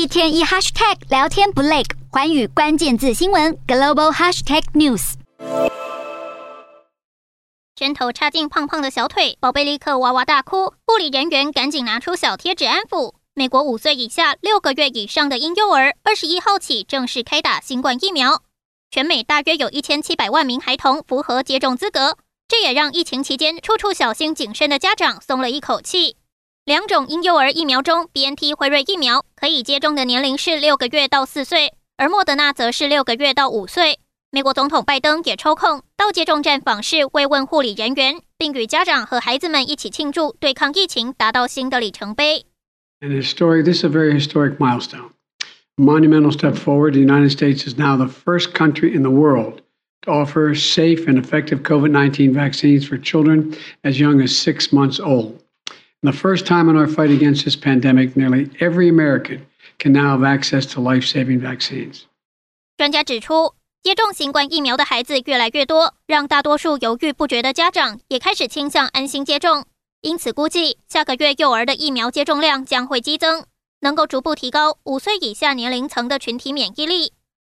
一天一 hashtag 聊天不累，寰宇关键字新闻 global hashtag news。针头插进胖胖的小腿，宝贝立刻哇哇大哭，护理人员赶紧拿出小贴纸安抚。美国五岁以下六个月以上的婴幼儿，二十一号起正式开打新冠疫苗。全美大约有一千七百万名孩童符合接种资格，这也让疫情期间处处小心谨慎的家长松了一口气。两种婴幼儿疫苗中，BNT 辉瑞疫苗可以接种的年龄是六个月到四岁，而莫德纳则是六个月到五岁。美国总统拜登也抽空到接种站访视慰问护理人员，并与家长和孩子们一起庆祝对抗疫情达到新的里程碑。And historic, this is a very historic milestone. Monumental step forward. The United States is now the first country in the world to offer safe and effective COVID-19 vaccines for children as young as six months old. The first time in our fight against this pandemic, nearly every American can now have access to life-saving vaccines. 专家指出。接种新冠疫苗的孩子越来越多，让大多数犹豫不决的家长也开始倾向安心接种。因此，估计下个月幼儿的疫苗接种量将会激增，能够逐步提高五岁以下年龄层的群体免疫力。